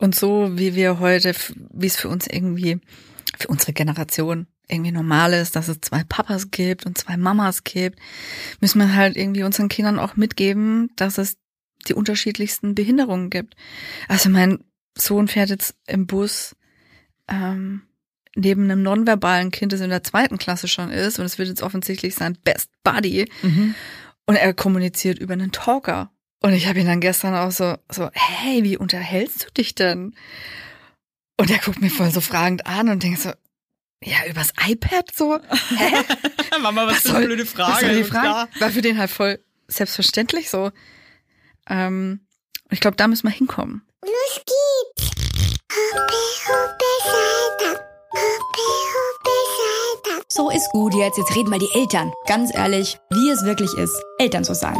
Und so wie wir heute, wie es für uns irgendwie, für unsere Generation irgendwie normal ist, dass es zwei Papas gibt und zwei Mamas gibt, müssen wir halt irgendwie unseren Kindern auch mitgeben, dass es die unterschiedlichsten Behinderungen gibt. Also mein Sohn fährt jetzt im Bus ähm, neben einem nonverbalen Kind, das in der zweiten Klasse schon ist, und es wird jetzt offensichtlich sein Best Buddy. Mhm. Und er kommuniziert über einen Talker. Und ich habe ihn dann gestern auch so, so, hey, wie unterhältst du dich denn? Und er guckt mir voll so fragend an und denkt so, ja, übers iPad so? Hä? Mama, was, für eine blöde Frage. Was soll die Frage? War für den halt voll selbstverständlich so. Ähm, ich glaube, da müssen wir hinkommen. Los geht's! Hoppe, hoppe, Salta. Hoppe, hoppe, Salta. So ist gut jetzt. Jetzt reden mal die Eltern. Ganz ehrlich, wie es wirklich ist, Eltern zu sein.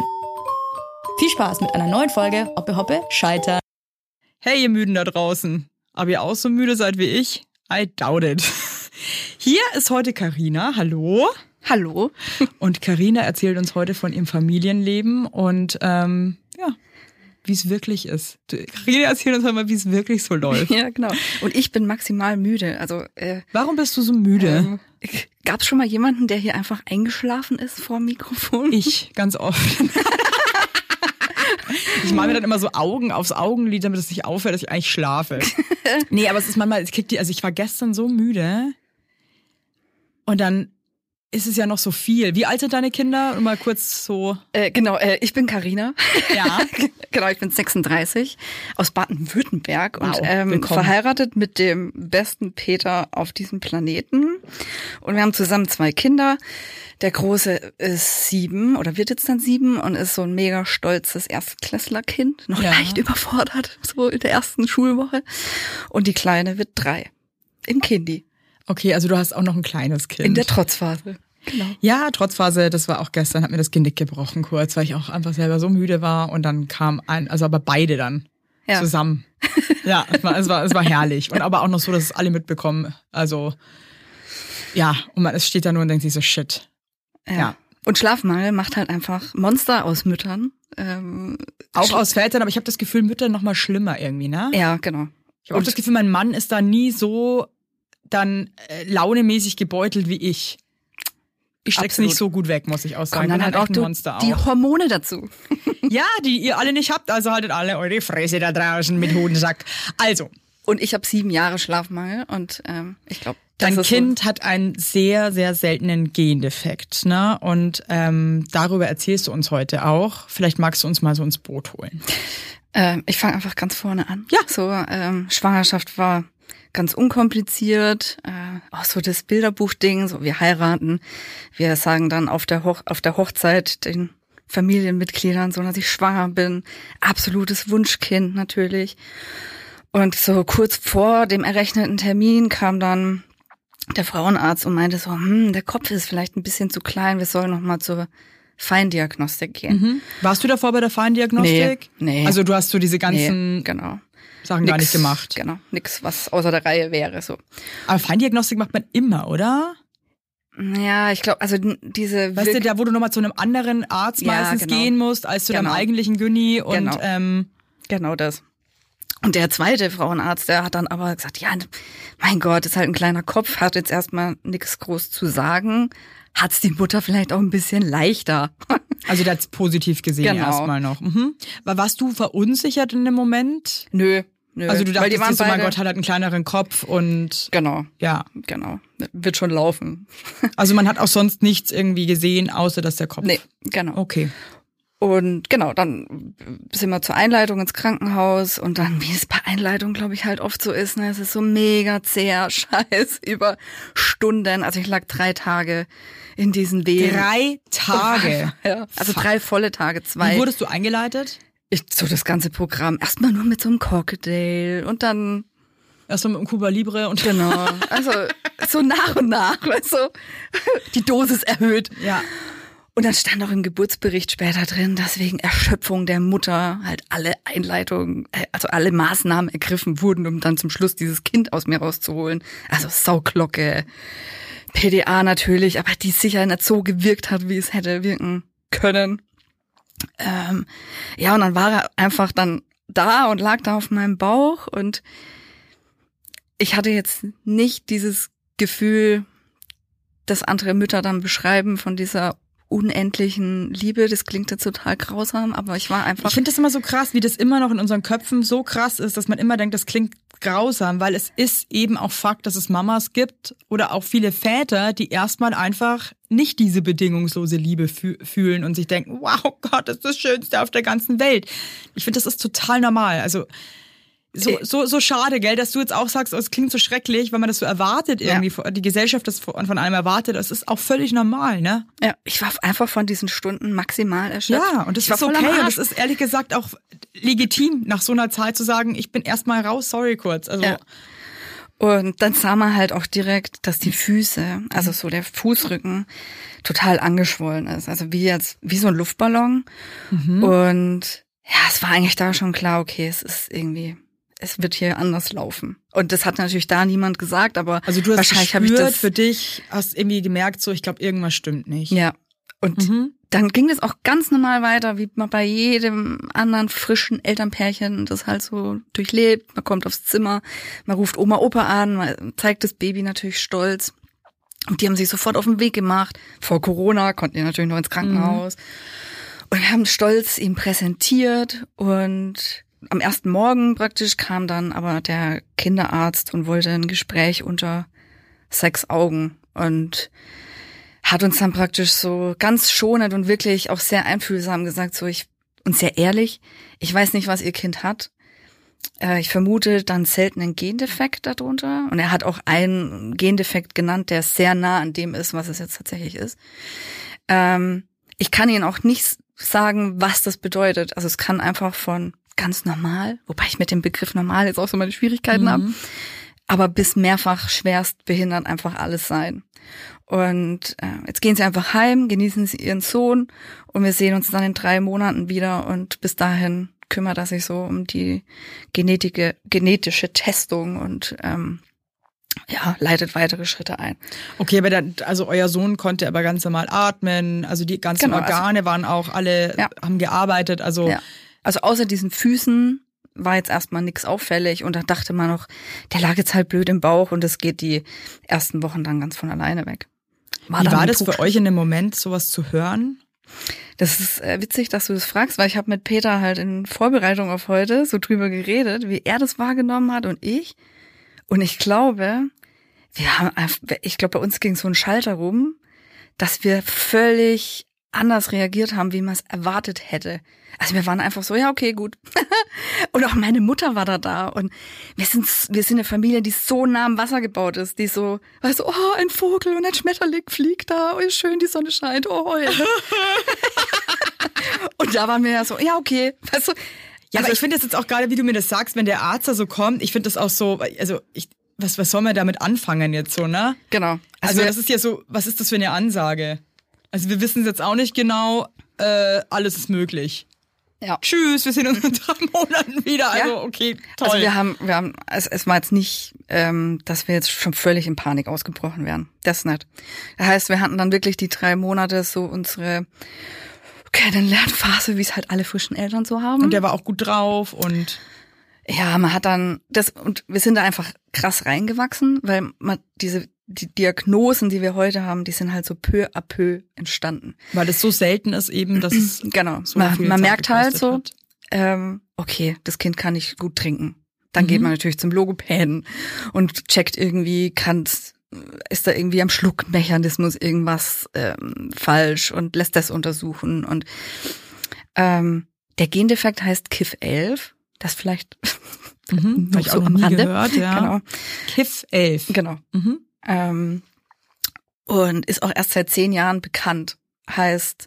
Viel Spaß mit einer neuen Folge Hoppe Hoppe Scheitern. Hey, ihr Müden da draußen. Ob ihr auch so müde seid wie ich? I doubt it. Hier ist heute Karina. Hallo. Hallo? Und Karina erzählt uns heute von ihrem Familienleben und ähm, ja, wie es wirklich ist. Karina erzählt uns heute mal, wie es wirklich so läuft. Ja, genau. Und ich bin maximal müde. Also, äh, Warum bist du so müde? ähm, gab es schon mal jemanden, der hier einfach eingeschlafen ist vor dem Mikrofon? Ich, ganz oft. Ich mache mir dann immer so Augen aufs Augenlid, damit es nicht aufhört, dass ich eigentlich schlafe. Nee, aber es ist manchmal, ich krieg die, also ich war gestern so müde und dann ist es ja noch so viel. Wie alt sind deine Kinder? Und mal kurz so. Äh, genau, äh, ich bin Karina. Ja. genau, ich bin 36 aus Baden-Württemberg und Wow, ähm, willkommen. verheiratet mit dem besten Peter auf diesem Planeten. Und wir haben zusammen zwei Kinder. Der Große ist sieben oder wird jetzt dann sieben und ist so ein mega stolzes Erstklässlerkind, noch Ja. leicht überfordert, so in der ersten Schulwoche. Und die Kleine wird drei. Im Kindi. Okay, also du hast auch noch ein kleines Kind. In der Trotzphase. Genau. ja, Trotzphase, das war auch gestern, hat mir das Genick gebrochen kurz, weil ich auch einfach selber so müde war und dann kam ein, also aber beide dann Ja. zusammen. Ja, es war, es war, es war herrlich. Und aber auch noch so, dass es alle mitbekommen. Also, ja, und man es steht da nur und denkt sich so, shit. Ja. Ja. Und Schlafmangel macht halt einfach Monster aus Müttern. Ähm, Auch aus Vätern, aber ich habe das Gefühl, Mütter noch mal schlimmer irgendwie, ne? Ja, genau. Ich habe auch das Gefühl, mein Mann ist da nie so dann äh, launemäßig gebeutelt wie ich. Ich steck's Absolut. nicht so gut weg, muss ich auch sagen. Kommen dann halt auch du, Monster die auch. Hormone dazu. Ja, die ihr alle nicht habt, also haltet alle eure Fresse da draußen mit Hodensack. Also, Und ich habe sieben Jahre Schlafmangel und ähm, ich glaube, dein Kind hat einen sehr, sehr seltenen Gendefekt, ne? Und ähm, darüber erzählst du uns heute auch. Vielleicht magst du uns mal so ins Boot holen. Ähm, ich fange einfach ganz vorne an. Ja. So, ähm, Schwangerschaft war ganz unkompliziert. Äh, auch so das Bilderbuchding, so wir heiraten. Wir sagen dann auf der, Hoch auf der Hochzeit den Familienmitgliedern so, dass ich schwanger bin. Absolutes Wunschkind natürlich. Und so kurz vor dem errechneten Termin kam dann der Frauenarzt und meinte so, hm, der Kopf ist vielleicht ein bisschen zu klein, wir sollen noch mal zur Feindiagnostik gehen. Warst du davor bei der Feindiagnostik? Nee, nee. Also du hast so diese ganzen Nee, genau. Sachen gar nicht Nix, gemacht. Genau, nix, was außer der Reihe wäre so. Aber Feindiagnostik macht man immer, oder? Ja, ich glaube, also diese Weißt du, da wo du nochmal zu einem anderen Arzt Ja, meistens genau. gehen musst, als zu deinem Genau. eigentlichen Gyni und Genau. ähm, genau das. Und der zweite Frauenarzt, der hat dann aber gesagt, ja, mein Gott, ist halt ein kleiner Kopf, hat jetzt erstmal nichts groß zu sagen. Hat's die Mutter vielleicht auch ein bisschen leichter. Also hat's positiv gesehen Genau. erstmal noch. Mhm. War- Warst du verunsichert in dem Moment? nö, nö. Also du dachtest dir so, mein Gott, hat halt einen kleineren Kopf und Genau, ja. genau. Wird schon laufen. Also man hat auch sonst nichts irgendwie gesehen, außer dass der Kopf. Nee, genau. Okay. Und genau, dann sind wir zur Einleitung ins Krankenhaus und dann, wie es bei Einleitung, glaube ich, halt oft so ist, ne, es ist so mega zäher Scheiß über Stunden. Also ich lag drei Tage in diesen Wehen. Drei Tage. Ja, also drei volle Tage, zwei. Wie wurdest du eingeleitet? ich, so das ganze Programm. Erstmal nur mit so einem Crocodile und dann, Erstmal mit dem Cuba Libre und genau, also so nach und nach, weißt du, die Dosis erhöht. ja. Und dann stand auch im Geburtsbericht später drin, dass wegen Erschöpfung der Mutter halt alle Einleitungen, äh, also alle Maßnahmen ergriffen wurden, um dann zum Schluss dieses Kind aus mir rauszuholen. Also Sauglocke, PDA natürlich, aber die sicher nicht so gewirkt hat, wie es hätte wirken können. Ähm, ja, und dann war er einfach dann da und lag da auf meinem Bauch und ich hatte jetzt nicht dieses Gefühl, das andere Mütter dann beschreiben von dieser unendlichen Liebe. Das klingt jetzt total grausam, aber ich war einfach. Ich finde das immer so krass, wie das immer noch in unseren Köpfen so krass ist, dass man immer denkt, das klingt grausam, weil es ist eben auch Fakt, dass es Mamas gibt oder auch viele Väter, die erstmal einfach nicht diese bedingungslose Liebe fü fühlen und sich denken, wow Gott, das ist das Schönste auf der ganzen Welt. Ich finde, das ist total normal. Also so, so, so schade, gell, dass du jetzt auch sagst, oh, es klingt so schrecklich, weil man das so erwartet irgendwie, ja. die Gesellschaft das von, von einem erwartet. Das ist auch völlig normal, ne? Ja, ich war einfach von diesen Stunden maximal erschöpft. Ja, und das ich ist okay und das ist ehrlich gesagt auch legitim, nach so einer Zeit zu sagen, ich bin erstmal raus, sorry kurz. Also ja. Und dann sah man halt auch direkt, dass die Füße, also so der Fußrücken, total angeschwollen ist. Also wie jetzt, wie so ein Luftballon. Mhm. Und ja, es war eigentlich da schon klar, okay, es ist irgendwie es wird hier anders laufen. Und das hat natürlich da niemand gesagt, aber also du hast wahrscheinlich habe ich das für dich, hast irgendwie gemerkt, so ich glaube irgendwas stimmt nicht. Ja. Und mhm. dann ging das auch ganz normal weiter, wie man bei jedem anderen frischen Elternpärchen das halt so durchlebt. Man kommt aufs Zimmer, man ruft Oma, Opa an, man zeigt das Baby natürlich stolz. Und die haben sich sofort auf den Weg gemacht. Vor Corona konnten die natürlich noch ins Krankenhaus. Mhm. Und wir haben stolz ihm präsentiert und am ersten Morgen praktisch kam dann aber der Kinderarzt und wollte ein Gespräch unter sechs Augen und hat uns dann praktisch so ganz schonend und wirklich auch sehr einfühlsam gesagt, so ich und sehr ehrlich, ich weiß nicht, was ihr Kind hat. Äh, ich vermute dann selten einen Gendefekt darunter. Und er hat auch einen Gendefekt genannt, der sehr nah an dem ist, was es jetzt tatsächlich ist. Ähm, ich kann Ihnen auch nicht sagen, was das bedeutet. Also es kann einfach von ganz normal, wobei ich mit dem Begriff normal jetzt auch so meine Schwierigkeiten mhm. habe, aber bis mehrfach schwerst behindert einfach alles sein. Und äh, jetzt gehen sie einfach heim, genießen sie ihren Sohn und wir sehen uns dann in drei Monaten wieder und bis dahin kümmert er sich so um die genetische, genetische Testung und ähm, ja, leitet weitere Schritte ein. Okay, aber dann, also euer Sohn konnte aber ganz normal atmen, also die ganzen genau, also Organe also, waren auch alle, ja. haben gearbeitet, also ja. Also außer diesen Füßen war jetzt erstmal nichts auffällig und da dachte man noch, der lag jetzt halt blöd im Bauch und es geht die ersten Wochen dann ganz von alleine weg. War Wie war das für euch in dem Moment, sowas zu hören? Das ist äh, witzig, dass du das fragst, weil ich habe mit Peter halt in Vorbereitung auf heute so drüber geredet, wie er das wahrgenommen hat und ich. Und ich glaube, wir haben, ich glaube, bei uns ging so ein Schalter rum, dass wir völlig anders reagiert haben, wie man es erwartet hätte. Also wir waren einfach so, ja, okay, gut. und auch meine Mutter war da da und wir sind, wir sind eine Familie, die so nah am Wasser gebaut ist, die so, weißt du, oh, ein Vogel und ein Schmetterling fliegt da, oh, schön, die Sonne scheint, oh. Ja. und da waren wir ja so, ja, okay, weißt du. Ja, also aber ich finde das jetzt auch gerade, wie du mir das sagst, wenn der Arzt da so kommt, ich finde das auch so, also ich, was, was soll man damit anfangen jetzt so, ne? Genau. Also, also das ist ja so, was ist das für eine Ansage? Also wir wissen jetzt auch nicht genau, äh, alles ist möglich. Ja. Tschüss, wir sehen uns in drei Monaten wieder. Also, ja. okay, toll. Also wir haben, wir haben, es, es war jetzt nicht, ähm, dass wir jetzt schon völlig in Panik ausgebrochen wären. Das nicht. Das heißt, wir hatten dann wirklich die drei Monate so unsere Kennenlernphase, wie es halt alle frischen Eltern so haben. Und der war auch gut drauf und ja, man hat dann das und wir sind da einfach krass reingewachsen, weil man diese die Diagnosen, die wir heute haben, die sind halt so peu à peu entstanden. Weil es so selten ist eben, dass es genau. So man, man merkt halt so, ähm, okay, das Kind kann nicht gut trinken. Dann mhm. geht man natürlich zum Logopäden und checkt irgendwie, kann ist da irgendwie am Schluckmechanismus irgendwas ähm, falsch und lässt das untersuchen. Und ähm, der Gendefekt heißt KIF 11. Das vielleicht mhm, noch so am Rande. Gehört, ja. Genau. KIF 11. Genau. Mhm. Ähm, und ist auch erst seit zehn Jahren bekannt. Heißt,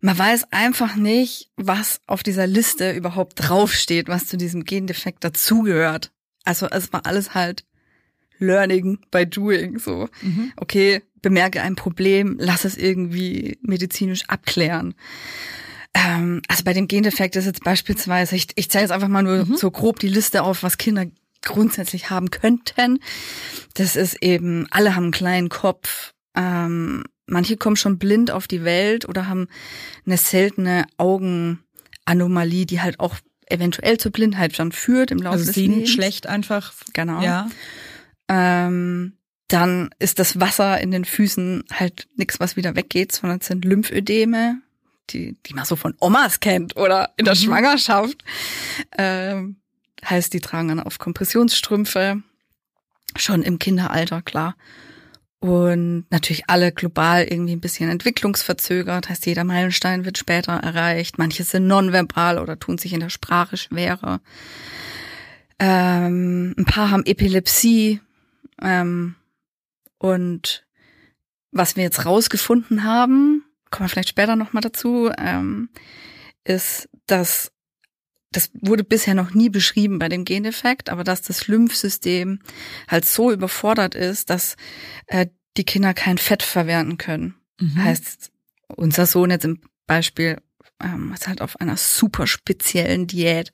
man weiß einfach nicht, was auf dieser Liste überhaupt draufsteht, was zu diesem Gendefekt dazugehört. Also es war alles halt Learning by Doing. So, mhm. okay, bemerke ein Problem, lass es irgendwie medizinisch abklären. Ähm, also bei dem Gendefekt ist jetzt beispielsweise, ich, ich zähle jetzt einfach mal nur mhm. so grob die Liste auf, was Kinder grundsätzlich haben könnten. Das ist eben, alle haben einen kleinen Kopf. Ähm, manche kommen schon blind auf die Welt oder haben eine seltene Augenanomalie, die halt auch eventuell zur Blindheit dann führt im Laufe Also des sehen Lebens. schlecht einfach. Genau. Ja. Ähm, dann ist das Wasser in den Füßen halt nichts, was wieder weggeht, sondern es sind Lymphödeme, die, die man so von Omas kennt oder in der Mhm. Schwangerschaft. Ähm, heißt, die tragen dann auf Kompressionsstrümpfe, schon im Kinderalter, klar. Und natürlich alle global irgendwie ein bisschen entwicklungsverzögert, heißt, jeder Meilenstein wird später erreicht. Manche sind nonverbal oder tun sich in der Sprache schwerer. Ähm, ein paar haben Epilepsie. Ähm, und was wir jetzt rausgefunden haben, kommen wir vielleicht später nochmal dazu, ähm, ist, dass das wurde bisher noch nie beschrieben bei dem Gendefekt, aber dass das Lymphsystem halt so überfordert ist, dass äh, die Kinder kein Fett verwerten können. Mhm. Heißt, unser Sohn jetzt im Beispiel ähm, ist halt auf einer super speziellen Diät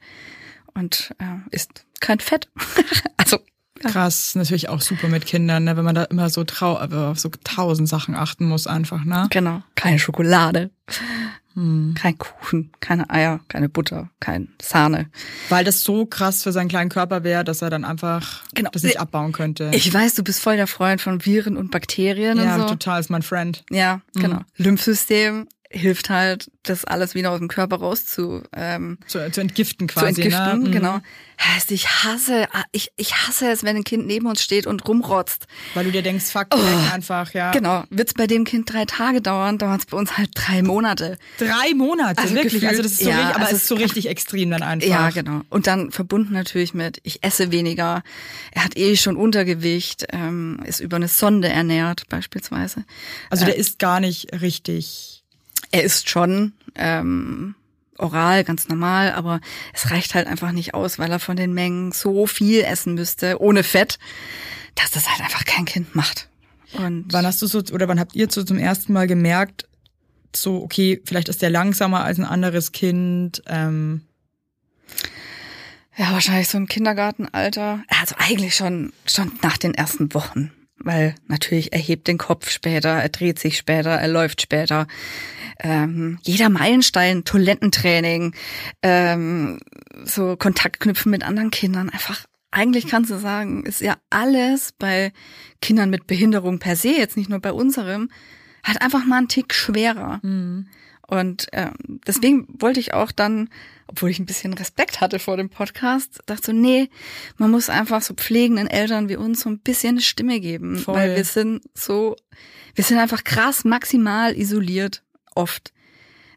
und äh, isst kein Fett. also Krass, natürlich auch super mit Kindern, ne? wenn man da immer so trau aber auf so tausend Sachen achten muss einfach, ne? genau, keine Schokolade, Hm. kein Kuchen, keine Eier, keine Butter, kein Sahne. Weil das so krass für seinen kleinen Körper wäre, dass er dann einfach Genau. das nicht abbauen könnte. Ich weiß, du bist voll der Freund von Viren und Bakterien ja, und so. total ist mein Friend. Ja, Mhm. genau. Lymphsystem hilft halt, das alles wieder aus dem Körper raus zu, ähm, Zu, zu entgiften zu quasi. entgiften. ne? Genau. Heißt, ich hasse, ich, ich hasse es, wenn ein Kind neben uns steht und rumrotzt. Weil du dir denkst, fuck, Oh. einfach, ja. Genau. Wird's bei dem Kind drei Tage dauern, dauert's bei uns halt drei Monate. Drei Monate, Also wirklich. gefühlt, also das ist so, ja, richtig, aber also es ist so richtig extrem dann einfach. Ja, genau. Und dann verbunden natürlich mit, ich esse weniger. Er hat eh schon Untergewicht, ähm, ist über eine Sonde ernährt beispielsweise. Also der ist gar nicht richtig. Er isst schon ähm, oral, ganz normal, aber es reicht halt einfach nicht aus, weil er von den Mengen so viel essen müsste, ohne Fett, dass das halt einfach kein Kind macht. Und Wann hast du so, oder wann habt ihr so zum ersten Mal gemerkt, so, okay, vielleicht ist der langsamer als ein anderes Kind, ähm, ja, wahrscheinlich so im Kindergartenalter. Also eigentlich schon, schon nach den ersten Wochen. Weil natürlich er hebt den Kopf später, er dreht sich später, er läuft später. Ähm, jeder Meilenstein, Toilettentraining, ähm, so Kontakt knüpfen mit anderen Kindern, einfach eigentlich kannst du sagen, ist ja alles bei Kindern mit Behinderung per se, jetzt nicht nur bei unserem, halt einfach mal einen Tick schwerer. Und ähm, deswegen wollte ich auch dann, obwohl ich ein bisschen Respekt hatte vor dem Podcast, dachte so, nee, man muss einfach so pflegenden Eltern wie uns so ein bisschen eine Stimme geben. Voll. Weil wir sind so, wir sind einfach krass maximal isoliert, oft.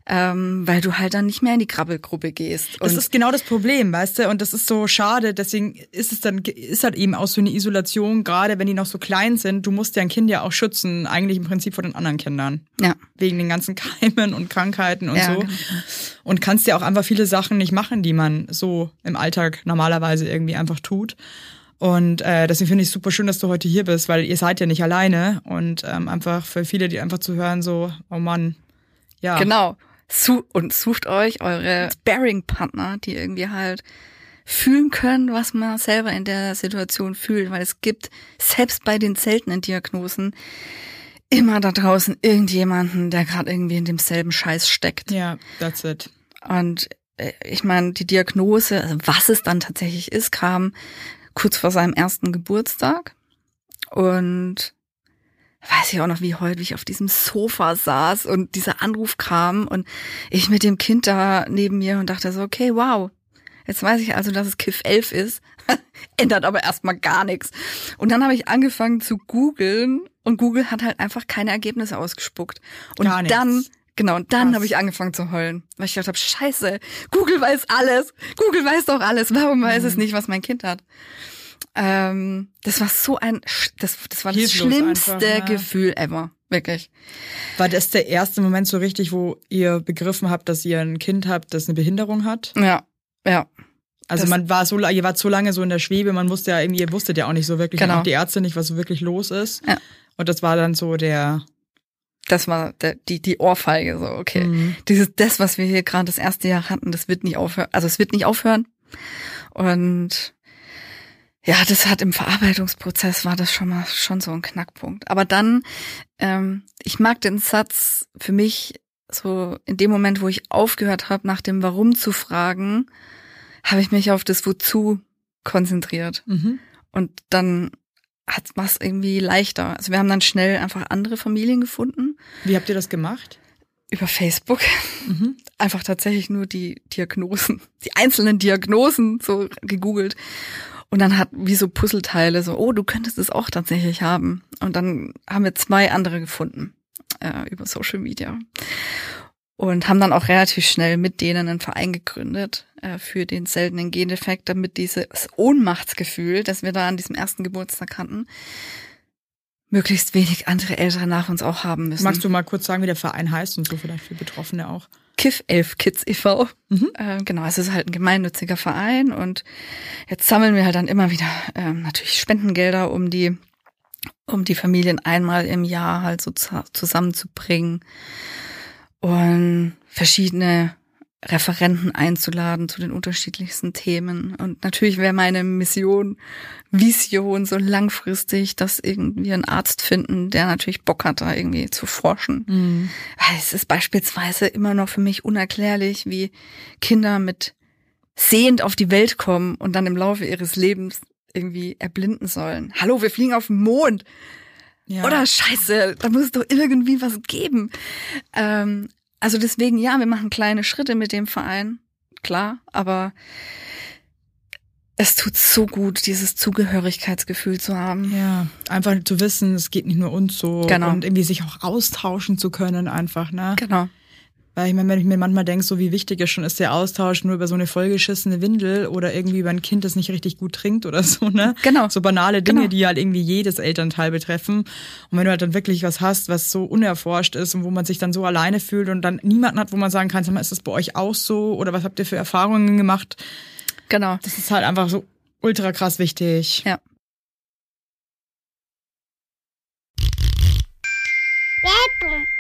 Ähm, weil du halt dann nicht mehr in die Krabbelgruppe gehst. Das ist genau das Problem, weißt du? Und das ist so schade. Deswegen ist es dann, ist halt eben auch so eine Isolation, gerade wenn die noch so klein sind. Du musst ja ein Kind ja auch schützen, eigentlich im Prinzip vor den anderen Kindern. ja, Wegen den ganzen Keimen und Krankheiten und Ja, so. genau. Und kannst ja auch einfach viele Sachen nicht machen, die man so im Alltag normalerweise irgendwie einfach tut. Und äh, deswegen finde ich es super schön, dass du heute hier bist, weil ihr seid ja nicht alleine. Und ähm, einfach für viele, die einfach zu hören, so, oh Mann, ja. Genau. Su und sucht euch eure Sparring-Partner, die irgendwie halt fühlen können, was man selber in der Situation fühlt, weil es gibt selbst bei den seltenen Diagnosen immer da draußen irgendjemanden, der gerade irgendwie in demselben Scheiß steckt. Ja, that's it. Und äh, ich meine, die Diagnose, also was es dann tatsächlich ist, kam kurz vor seinem ersten Geburtstag. Und weiß ich auch noch wie heute, wie ich auf diesem Sofa saß und dieser Anruf kam und ich mit dem Kind da neben mir und dachte so, okay, wow. Jetzt weiß ich also, dass es Kiff 11 ist. Ändert aber erstmal gar nichts. Und dann habe ich angefangen zu googeln und Google hat halt einfach keine Ergebnisse ausgespuckt. Und dann Genau, und dann habe ich angefangen zu heulen, weil ich gedacht habe, scheiße, Google weiß alles. Google weiß doch alles. Warum weiß Mhm. es nicht, was mein Kind hat? Ähm, das war so ein, das, das war das Hilflos schlimmste einfach, ja. Gefühl ever. Wirklich. War das der erste Moment so richtig, wo ihr begriffen habt, dass ihr ein Kind habt, das eine Behinderung hat? Ja, ja. Also Das- man war so, ihr wart so lange so in der Schwebe, man wusste ja irgendwie, ihr wusstet ja auch nicht so wirklich, Genau. auch die Ärzte nicht, was so wirklich los ist. Ja. Und das war dann so der, Das war der, die, die Ohrfeige, so, okay. Mhm. Dieses, das, was wir hier gerade das erste Jahr hatten, das wird nicht aufhören, also es wird nicht aufhören. Und ja, das hat im Verarbeitungsprozess war das schon mal schon so ein Knackpunkt. Aber dann, ähm, ich mag den Satz für mich so in dem Moment, wo ich aufgehört habe, nach dem Warum zu fragen, habe ich mich auf das Wozu konzentriert. Mhm. Und dann hat was irgendwie leichter. Also wir haben dann schnell einfach andere Familien gefunden Wie habt ihr das gemacht? über Facebook. Mhm. Einfach tatsächlich nur die Diagnosen, die einzelnen Diagnosen so gegoogelt. Und dann hat wie so Puzzleteile so, oh, du könntest es auch tatsächlich haben. Und dann haben wir zwei andere gefunden äh, über Social Media. Und haben dann auch relativ schnell mit denen einen Verein gegründet äh, für den seltenen Gendefekt, damit dieses Ohnmachtsgefühl, das wir da an diesem ersten Geburtstag hatten, möglichst wenig andere Eltern nach uns auch haben müssen. Magst du mal kurz sagen, wie der Verein heißt und so vielleicht für Betroffene auch? Kiff 11 Kids e.V. Mhm. Äh, genau, es ist halt ein gemeinnütziger Verein und jetzt sammeln wir halt dann immer wieder ähm, natürlich Spendengelder, um die um die Familien einmal im Jahr halt so zu, zusammenzubringen und verschiedene Referenten einzuladen zu den unterschiedlichsten Themen. Und natürlich wäre meine Mission, Vision so langfristig, dass irgendwie einen Arzt finden, der natürlich Bock hat, da irgendwie zu forschen. Mhm. Weil es ist beispielsweise immer noch für mich unerklärlich, wie Kinder mit sehend auf die Welt kommen und dann im Laufe ihres Lebens irgendwie erblinden sollen. Hallo, wir fliegen auf den Mond. Ja. Oder scheiße, da muss es doch irgendwie was geben. Ähm, also deswegen, ja, wir machen kleine Schritte mit dem Verein, klar, aber es tut so gut, dieses Zugehörigkeitsgefühl zu haben. Ja, einfach zu wissen, es geht nicht nur uns so Genau. und irgendwie sich auch austauschen zu können einfach, ne? Genau. Weil ich meine, wenn ich mir manchmal denke, so wie wichtig es schon ist, der Austausch nur über so eine vollgeschissene Windel oder irgendwie über ein Kind, das nicht richtig gut trinkt oder so, ne? Genau. So banale Dinge, Genau. die halt irgendwie jedes Elternteil betreffen. Und wenn du halt dann wirklich was hast, was so unerforscht ist und wo man sich dann so alleine fühlt und dann niemanden hat, wo man sagen kann, sag mal, ist das bei euch auch so oder was habt ihr für Erfahrungen gemacht? Genau. Das ist halt einfach so ultra krass wichtig. Ja.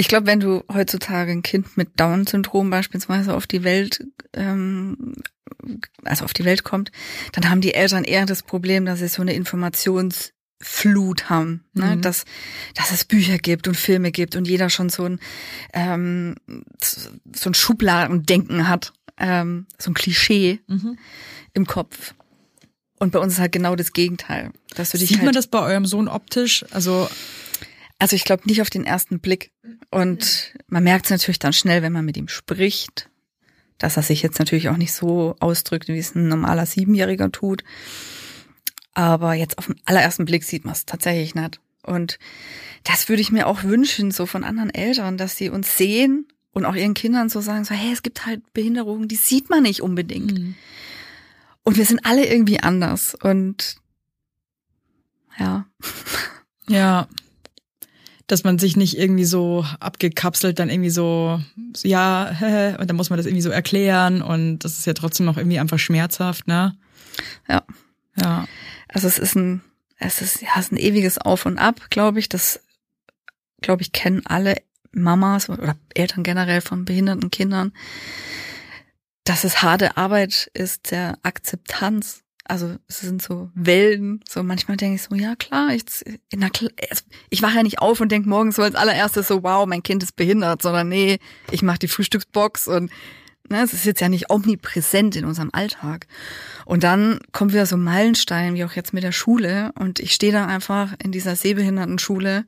Ich glaube, wenn du heutzutage ein Kind mit Down-Syndrom beispielsweise auf die Welt, ähm, also auf die Welt kommt, dann haben die Eltern eher das Problem, dass sie so eine Informationsflut haben, ne? Mhm. dass, dass es Bücher gibt und Filme gibt und jeder schon so ein, ähm, so ein Schubladendenken hat, ähm, so ein Klischee im Kopf. Und bei uns ist halt genau das Gegenteil. Dass du dich Sieht halt man das bei eurem Sohn optisch? Also Also ich glaube nicht auf den ersten Blick. Und man merkt es natürlich dann schnell, wenn man mit ihm spricht, dass er sich jetzt natürlich auch nicht so ausdrückt, wie es ein normaler Siebenjähriger tut. Aber jetzt auf den allerersten Blick sieht man es tatsächlich nicht. Und das würde ich mir auch wünschen, so von anderen Eltern, dass sie uns sehen und auch ihren Kindern so sagen, so, hey, es gibt halt Behinderungen, die sieht man nicht unbedingt. Mhm. Und wir sind alle irgendwie anders. Und ja, Ja. Dass man sich nicht irgendwie so abgekapselt dann irgendwie so, so ja, hä, und dann muss man das irgendwie so erklären und das ist ja trotzdem noch irgendwie einfach schmerzhaft, ne? ja. Ja. Also es ist ein, es ist, ja, es ist ein ewiges Auf und Ab, glaube ich. Das, glaube ich, kennen alle Mamas oder Eltern generell von behinderten Kindern, dass es harte Arbeit ist der Akzeptanz. Also es sind so Wellen. So manchmal denke ich so, ja klar, ich, also, ich wache ja nicht auf und denke morgens so als allererstes so, wow, mein Kind ist behindert, sondern nee, ich mache die Frühstücksbox und ne, es ist jetzt ja nicht omnipräsent in unserem Alltag. Und dann kommt wieder so ein Meilenstein, wie auch jetzt mit der Schule. Und ich stehe da einfach in dieser Sehbehindertenschule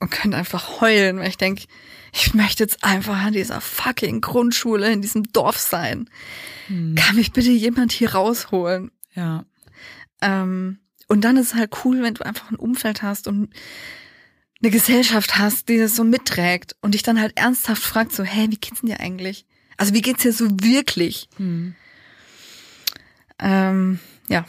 und könnte einfach heulen, weil ich denke, ich möchte jetzt einfach an dieser fucking Grundschule in diesem Dorf sein. Kann mich bitte jemand hier rausholen? Ja. Ähm, und dann ist es halt cool, wenn du einfach ein Umfeld hast und eine Gesellschaft hast, die das so mitträgt und dich dann halt ernsthaft fragt, so, hey, wie geht's denn dir eigentlich? Also wie geht's dir so wirklich? Ähm, ja,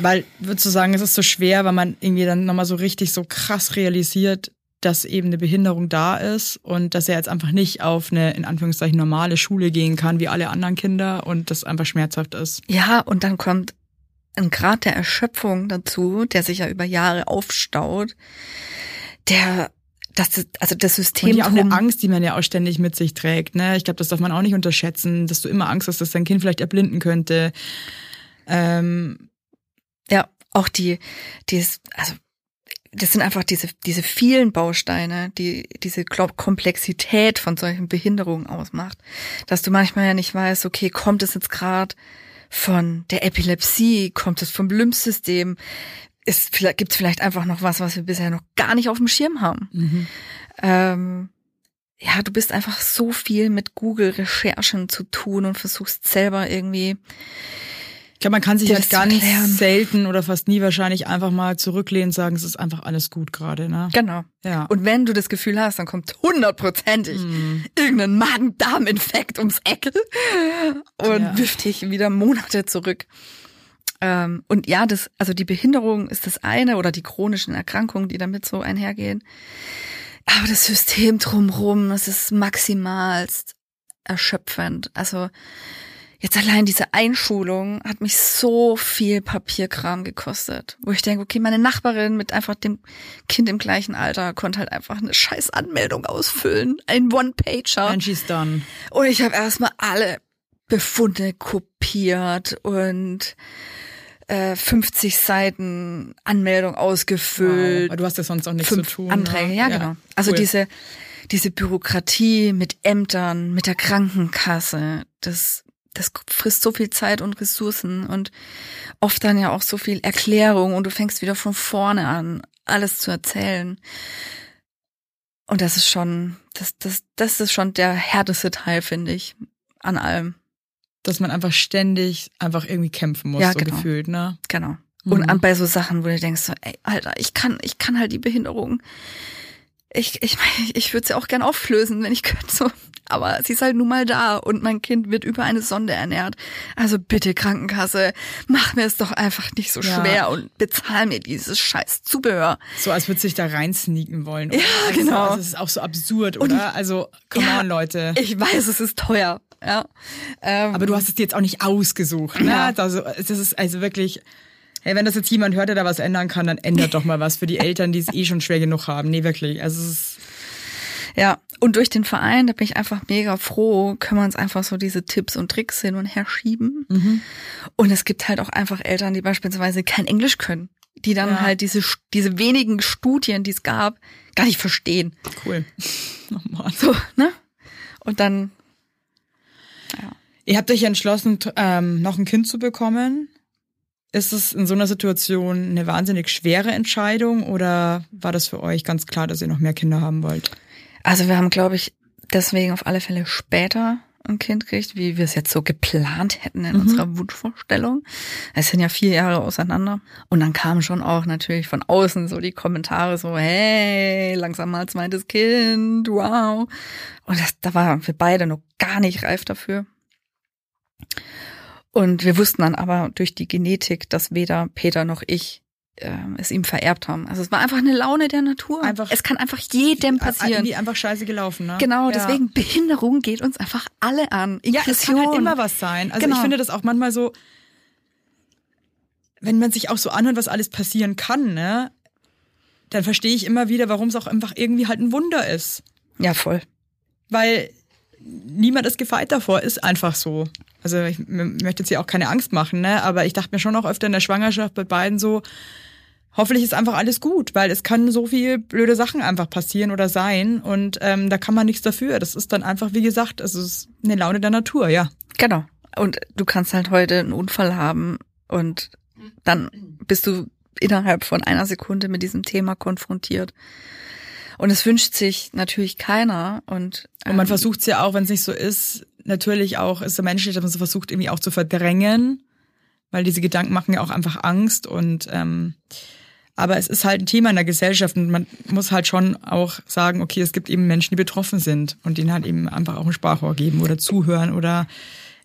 Weil, würdest du sagen, es ist so schwer, weil man irgendwie dann nochmal so richtig so krass realisiert, dass eben eine Behinderung da ist und dass er jetzt einfach nicht auf eine, in Anführungszeichen, normale Schule gehen kann, wie alle anderen Kinder und das einfach schmerzhaft ist. Ja, und dann kommt ein Grad der Erschöpfung dazu, der sich ja über Jahre aufstaut, der, das, also das System Und ja auch eine Angst, die man ja auch ständig mit sich trägt. Ne? Ich glaube, das darf man auch nicht unterschätzen, dass du immer Angst hast, dass dein Kind vielleicht erblinden könnte. Ähm, Ja, auch die, die ist, also das sind einfach diese, diese vielen Bausteine, die diese Komplexität von solchen Behinderungen ausmacht, dass du manchmal ja nicht weißt, okay, kommt es jetzt gerade von der Epilepsie, kommt es vom Lymphsystem, vielleicht, gibt es vielleicht einfach noch was, was wir bisher noch gar nicht auf dem Schirm haben. Ähm, ja, du bist einfach so viel mit Google-Recherchen zu tun und versuchst selber irgendwie ich glaube, man kann sich halt ganz selten oder fast nie wahrscheinlich einfach mal zurücklehnen und sagen, es ist einfach alles gut gerade. Ne? Genau. Ja. Und wenn du das Gefühl hast, dann kommt hundertprozentig irgendein Magen-Darm-Infekt ums Eck und Ja. wirft dich wieder Monate zurück. Ähm, und ja, das, also die Behinderung ist das eine oder die chronischen Erkrankungen, die damit so einhergehen. Aber das System drumrum, das ist maximalst erschöpfend. Also jetzt allein diese Einschulung hat mich so viel Papierkram gekostet, wo ich denke, okay, meine Nachbarin mit einfach dem Kind im gleichen Alter konnte halt einfach eine scheiß Anmeldung ausfüllen, ein One-Pager. And she's done. Und ich habe erstmal alle Befunde kopiert und äh, 50 Seiten Anmeldung ausgefüllt. Wow. Du hast ja sonst auch nichts zu tun. Anträge, ne? ja, genau. Also cool. diese, diese Bürokratie mit Ämtern, mit der Krankenkasse, das, das frisst so viel Zeit und Ressourcen und oft dann ja auch so viel Erklärung und du fängst wieder von vorne an, alles zu erzählen. Und das ist schon, das, das, das ist schon der härteste Teil, finde ich, an allem. Dass man einfach ständig einfach irgendwie kämpfen muss, Ja, so genau. gefühlt, ne? Genau. Mhm. Und an bei so Sachen, wo du denkst, so, ey, Alter, ich kann, ich kann halt die Behinderung. Ich, ich, ich würde sie auch gern auflösen, wenn ich könnte. So. Aber sie ist halt nun mal da und mein Kind wird über eine Sonde ernährt. Also bitte, Krankenkasse, mach mir es doch einfach nicht so Ja. schwer und bezahl mir dieses scheiß Zubehör. So als würde sich da reinsneaken wollen. Ja, also, genau. Es ist auch so absurd, oder? Also, come Ja, on, Leute. Ich weiß, es ist teuer. Ja. Ähm, Aber du hast es dir jetzt auch nicht ausgesucht, ne? Ja. Also, das ist also wirklich, hey, wenn das jetzt jemand hört, der da was ändern kann, dann ändert doch mal was für die Eltern, die es eh schon schwer genug haben. Nee, wirklich. Also, es ist, Ja, und durch den Verein, da bin ich einfach mega froh, können wir uns einfach so diese Tipps und Tricks hin und her schieben. Und es gibt halt auch einfach Eltern, die beispielsweise kein Englisch können, die dann Ja. halt diese, diese wenigen Studien, die es gab, gar nicht verstehen. cool. Oh Mann. So, ne? Und dann, Ihr habt euch entschlossen, ähm, noch ein Kind zu bekommen. Ist es in so einer Situation eine wahnsinnig schwere Entscheidung oder war das für euch ganz klar, dass ihr noch mehr Kinder haben wollt? Also wir haben, glaube ich, deswegen auf alle Fälle später ein Kind kriegt, wie wir es jetzt so geplant hätten in unserer Wunschvorstellung. Es sind ja vier Jahre auseinander. Und dann kamen schon auch natürlich von außen so die Kommentare so, hey, langsam mal zweites Kind, wow. Und das, da waren wir beide noch gar nicht reif dafür. Und wir wussten dann aber durch die Genetik, dass weder Peter noch ich äh, es ihm vererbt haben. Also es war einfach eine Laune der Natur. Einfach- es kann einfach jedem passieren. Irgendwie einfach scheiße gelaufen, ne? Genau, Ja. deswegen Behinderung geht uns einfach alle an. Ja, es kann Inklusion. halt immer was sein. Also Genau. ich finde das auch manchmal so, wenn man sich auch so anhört, was alles passieren kann, ne, dann verstehe ich immer wieder, warum es auch einfach irgendwie halt ein Wunder ist. Ja, voll. Weil niemand ist gefeit davor, ist einfach so. Also ich möchte jetzt hier auch keine Angst machen, ne, aber ich dachte mir schon auch öfter in der Schwangerschaft bei beiden so, hoffentlich ist einfach alles gut, weil es kann so viel blöde Sachen einfach passieren oder sein und ähm, da kann man nichts dafür. Das ist dann einfach, wie gesagt, es ist eine Laune der Natur, ja. Genau. Und du kannst halt heute einen Unfall haben und dann bist du innerhalb von einer Sekunde mit diesem Thema konfrontiert. Und es wünscht sich natürlich keiner. Und, Und man ähm, versucht es ja auch, wenn es nicht so ist, natürlich auch, ist so menschlich, dass man es versucht irgendwie auch zu verdrängen, weil diese Gedanken machen ja auch einfach Angst und ähm, aber es ist halt ein Thema in der Gesellschaft und man muss halt schon auch sagen, okay, es gibt eben Menschen, die betroffen sind und denen halt eben einfach auch ein Sprachrohr geben oder zuhören oder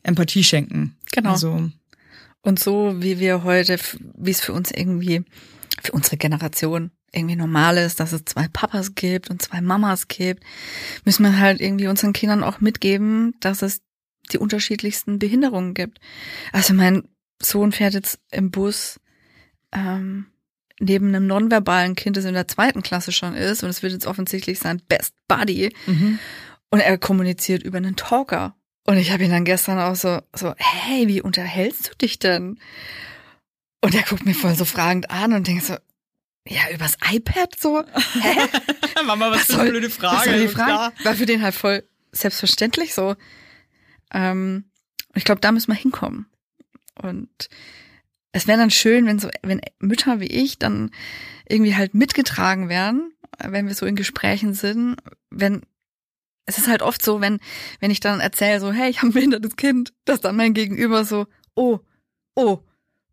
Empathie schenken. Genau. Also, Und so wie wir heute, wie es für uns irgendwie, für unsere Generation irgendwie normal ist, dass es zwei Papas gibt und zwei Mamas gibt, müssen wir halt irgendwie unseren Kindern auch mitgeben, dass es die unterschiedlichsten Behinderungen gibt. Also mein Sohn fährt jetzt im Bus ähm, neben einem nonverbalen Kind, das in der zweiten Klasse schon ist und es wird jetzt offensichtlich sein Best Buddy mhm. und er kommuniziert über einen Talker. Und ich habe ihn dann gestern auch so, so, hey, wie unterhältst du dich denn? Und er guckt mir voll so fragend an und denkt so, ja, übers iPad so? Hä? Mama, was, für soll- eine blöde Frage. Was soll die. Frage? War für den halt voll selbstverständlich so. Ähm, ich glaube, da müssen wir hinkommen. Und es wäre dann schön, wenn so, wenn Mütter wie ich dann irgendwie halt mitgetragen werden, wenn wir so in Gesprächen sind, wenn es ist halt oft so, wenn, wenn ich dann erzähle, so, hey, ich habe ein behindertes Kind, dass dann mein Gegenüber so, oh, oh,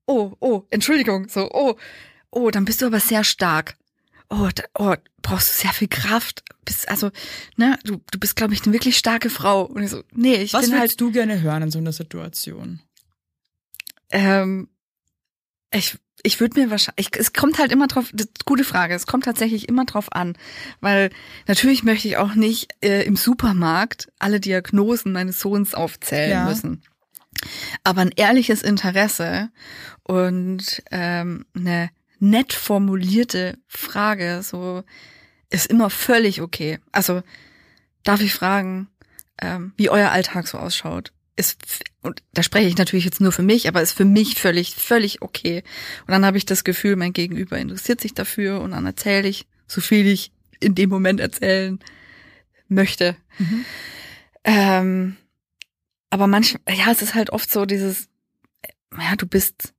oh, oh, Entschuldigung, so, oh, oh, dann bist du aber sehr stark. Oh, da, oh brauchst du sehr viel Kraft. Bist, also, ne, du, du bist, glaube ich, eine wirklich starke Frau. Und ich so, nee, ich Was bin würdest halt, du gerne hören in so einer Situation? ähm, ich, ich würde mir wahrscheinlich, es kommt halt immer drauf, das gute Frage, es kommt tatsächlich immer drauf an, weil natürlich möchte ich auch nicht äh, im Supermarkt alle Diagnosen meines Sohns aufzählen Ja. müssen. Aber ein ehrliches Interesse und ähm, eine nett formulierte Frage, so ist immer völlig okay. Also darf ich fragen, ähm, wie euer Alltag so ausschaut? Ist und da spreche ich natürlich jetzt nur für mich, aber ist für mich völlig völlig okay. Und dann habe ich das Gefühl, mein Gegenüber interessiert sich dafür und dann erzähle ich so viel ich in dem Moment erzählen möchte. Mhm. Ähm, aber manchmal, ja, es ist halt oft so dieses, ja, du bist,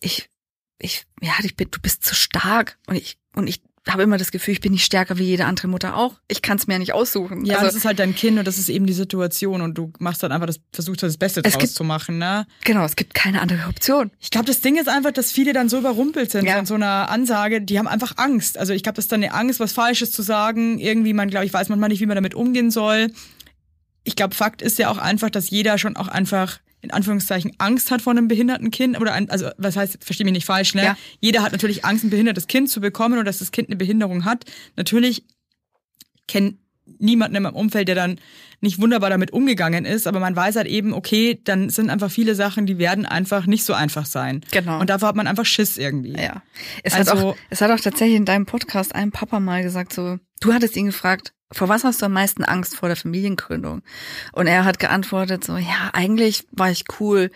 ich, ich, ja, ich bin, du bist zu stark und ich, und ich habe immer das Gefühl, ich bin nicht stärker wie jede andere Mutter auch. Ich kann es mir ja nicht aussuchen. Ja, das also, ist halt dein Kind und das ist eben die Situation und du machst dann einfach das, versuchst halt das Beste Es draus gibt- zu machen, ne? genau, es gibt keine andere Option. Ich glaube, das Ding ist einfach, dass viele dann so überrumpelt sind Ja. von so einer Ansage, die haben einfach Angst. Also ich glaube, das ist dann eine Angst, was Falsches zu sagen. Irgendwie, man, glaube ich, weiß manchmal nicht, wie man damit umgehen soll. Ich glaube, Fakt ist ja auch einfach, dass jeder schon auch einfach in Anführungszeichen Angst hat vor einem behinderten Kind oder ein, also was heißt, versteh mich nicht falsch, ne? Ja. Jeder hat natürlich Angst, ein behindertes Kind zu bekommen oder dass das Kind eine Behinderung hat. Natürlich kennt niemanden in meinem Umfeld, der dann nicht wunderbar damit umgegangen ist, aber man weiß halt eben, okay, dann sind einfach viele Sachen, die werden einfach nicht so einfach sein. Genau. Und davor hat man einfach Schiss irgendwie. Ja. Es Also- hat auch, es hat auch tatsächlich in deinem Podcast ein Papa mal gesagt, so, du hattest ihn gefragt, vor was hast du am meisten Angst vor der Familiengründung? Und er hat geantwortet so, ja, eigentlich war ich cool,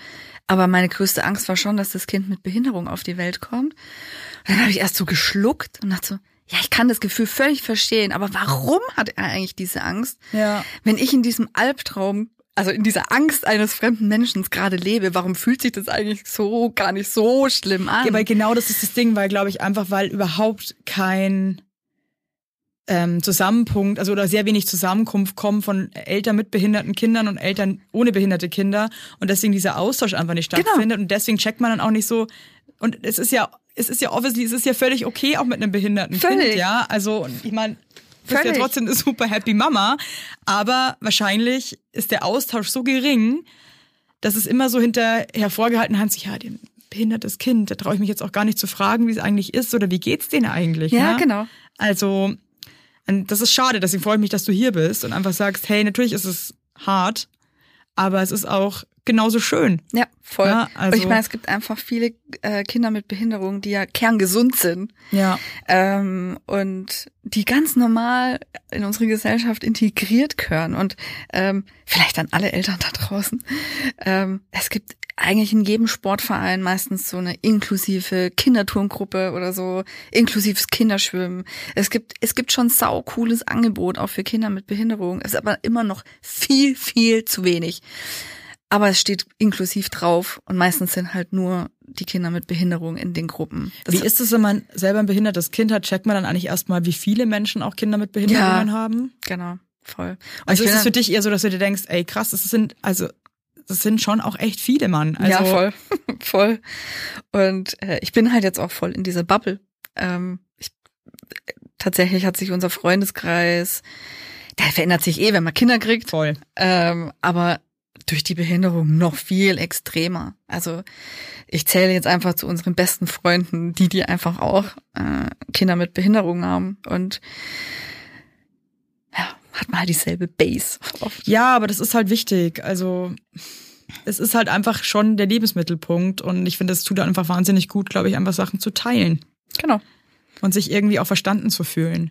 aber meine größte Angst war schon, dass das Kind mit Behinderung auf die Welt kommt. Und dann habe ich erst so geschluckt und dachte so, ja, ich kann das Gefühl völlig verstehen, aber warum hat er eigentlich diese Angst? Ja. Wenn ich in diesem Albtraum, also in dieser Angst eines fremden Menschen gerade lebe, warum fühlt sich das eigentlich so gar nicht so schlimm an? Ja, weil genau das ist das Ding, weil glaube ich einfach, weil überhaupt kein ähm, Zusammenpunkt, also oder sehr wenig Zusammenkunft kommen von Eltern mit behinderten Kindern und Eltern ohne behinderte Kinder und deswegen dieser Austausch einfach nicht Genau. stattfindet und deswegen checkt man dann auch nicht so und es ist ja es ist ja obviously es ist ja völlig okay auch mit einem behinderten Völlig. Kind, ja also ich meine du bist ja trotzdem eine super happy Mama, aber wahrscheinlich ist der Austausch so gering, dass es immer so hinter hervorgehalten hat, ja, dem behindertes Kind, da traue ich mich jetzt auch gar nicht zu fragen, wie es eigentlich ist oder wie geht's denen eigentlich. Ja, ne? genau. Also, das ist schade, deswegen freue ich mich, dass du hier bist und einfach sagst, hey, natürlich ist es hart, aber es ist auch genauso schön. Ja, voll. Ja, also- ich meine, es gibt einfach viele äh, Kinder mit Behinderung, die ja kerngesund sind Ja. ähm, und die ganz normal in unsere Gesellschaft integriert gehören. Und ähm, vielleicht an alle Eltern da draußen. Ähm, es gibt eigentlich in jedem Sportverein meistens so eine inklusive Kinderturngruppe oder so, inklusives Kinderschwimmen. Es gibt, es gibt schon sau cooles Angebot auch für Kinder mit Behinderung. Es ist aber immer noch viel, viel zu wenig. Aber es steht inklusiv drauf und meistens sind halt nur die Kinder mit Behinderung in den Gruppen. Das Wie ist es, wenn man selber ein behindertes Kind hat, checkt man dann eigentlich erstmal, wie viele Menschen auch Kinder mit Behinderungen Ja. haben? Genau, voll. Und Also ich ist es für dich eher so, dass du dir denkst, ey krass, das sind, also das sind schon auch echt viele, Mann. Also, ja, voll, voll. Und äh, ich bin halt jetzt auch voll in dieser Bubble. Ähm, ich, tatsächlich hat sich unser Freundeskreis, der verändert sich eh, wenn man Kinder kriegt. Voll. Ähm, aber durch die Behinderung noch viel extremer. Also ich zähle jetzt einfach zu unseren besten Freunden, die die einfach auch äh, Kinder mit Behinderung haben und ja, hat mal dieselbe Base. Oft. Ja, aber das ist halt wichtig. Also es ist halt einfach schon der Lebensmittelpunkt und ich finde, es tut einfach wahnsinnig gut, glaube ich, einfach Sachen zu teilen Genau. und sich irgendwie auch verstanden zu fühlen.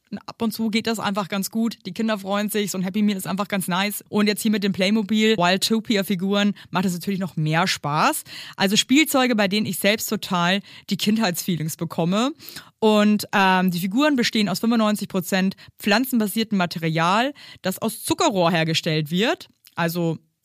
Ab und zu geht das einfach ganz gut. Die Kinder freuen sich. So ein Happy Meal ist einfach ganz nice. Und jetzt hier mit dem Playmobil Wildtopia-Figuren macht es natürlich noch mehr Spaß. Also Spielzeuge, bei denen ich selbst total die Kindheitsfeelings bekomme. Und ähm, die Figuren bestehen aus 95% pflanzenbasiertem Material, das aus Zuckerrohr hergestellt wird. Also